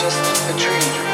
just a dream.